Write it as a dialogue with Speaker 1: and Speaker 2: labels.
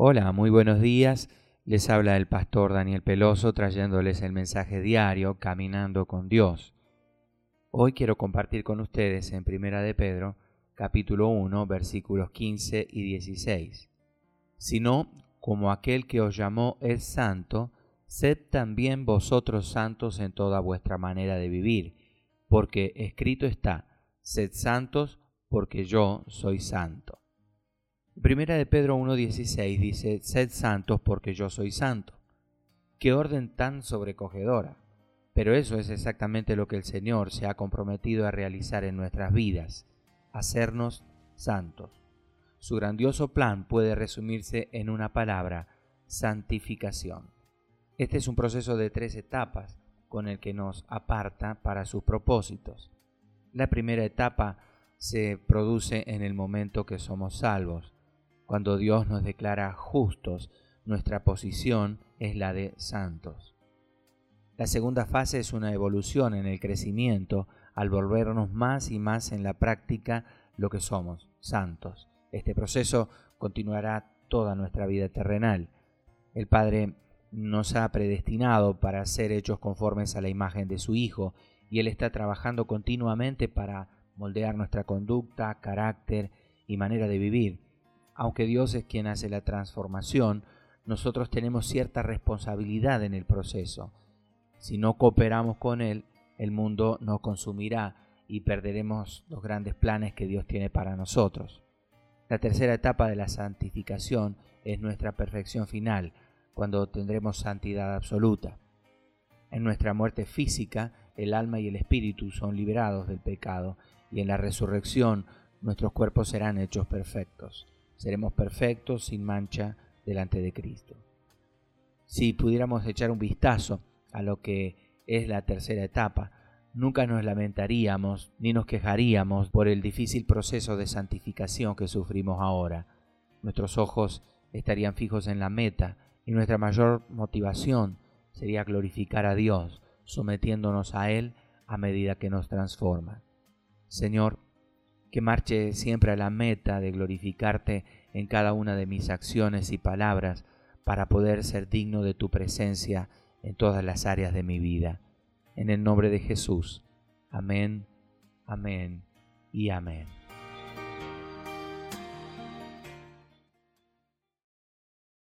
Speaker 1: Hola, muy buenos días. Les habla el pastor Daniel Peloso trayéndoles el mensaje diario Caminando con Dios. Hoy quiero compartir con ustedes en Primera de Pedro, capítulo 1, versículos 15 y 16. Sino, como aquel que os llamó es santo, sed también vosotros santos en toda vuestra manera de vivir, porque escrito está, sed santos porque yo soy santo. Primera de Pedro 1.16 dice, Sed santos porque yo soy santo. Qué orden tan sobrecogedora. Pero eso es exactamente lo que el Señor se ha comprometido a realizar en nuestras vidas, hacernos santos. Su grandioso plan puede resumirse en una palabra, santificación. Este es un proceso de tres etapas con el que nos aparta para sus propósitos. La primera etapa se produce en el momento que somos salvos cuando Dios nos declara justos, nuestra posición es la de santos. La segunda fase es una evolución en el crecimiento al volvernos más y más en la práctica lo que somos, santos. Este proceso continuará toda nuestra vida terrenal. El Padre nos ha predestinado para ser hechos conformes a la imagen de su Hijo y Él está trabajando continuamente para moldear nuestra conducta, carácter y manera de vivir aunque Dios es quien hace la transformación, nosotros tenemos cierta responsabilidad en el proceso. Si no cooperamos con Él, el mundo nos consumirá y perderemos los grandes planes que Dios tiene para nosotros. La tercera etapa de la santificación es nuestra perfección final, cuando tendremos santidad absoluta. En nuestra muerte física, el alma y el espíritu son liberados del pecado, y en la resurrección nuestros cuerpos serán hechos perfectos seremos perfectos sin mancha delante de Cristo. Si pudiéramos echar un vistazo a lo que es la tercera etapa, nunca nos lamentaríamos ni nos quejaríamos por el difícil proceso de santificación que sufrimos ahora. Nuestros ojos estarían fijos en la meta y nuestra mayor motivación sería glorificar a Dios, sometiéndonos a Él a medida que nos transforma. Señor, que marche siempre a la meta de glorificarte en cada una de mis acciones y palabras para poder ser digno de tu presencia en todas las áreas de mi vida. En el nombre de Jesús. Amén, amén y amén.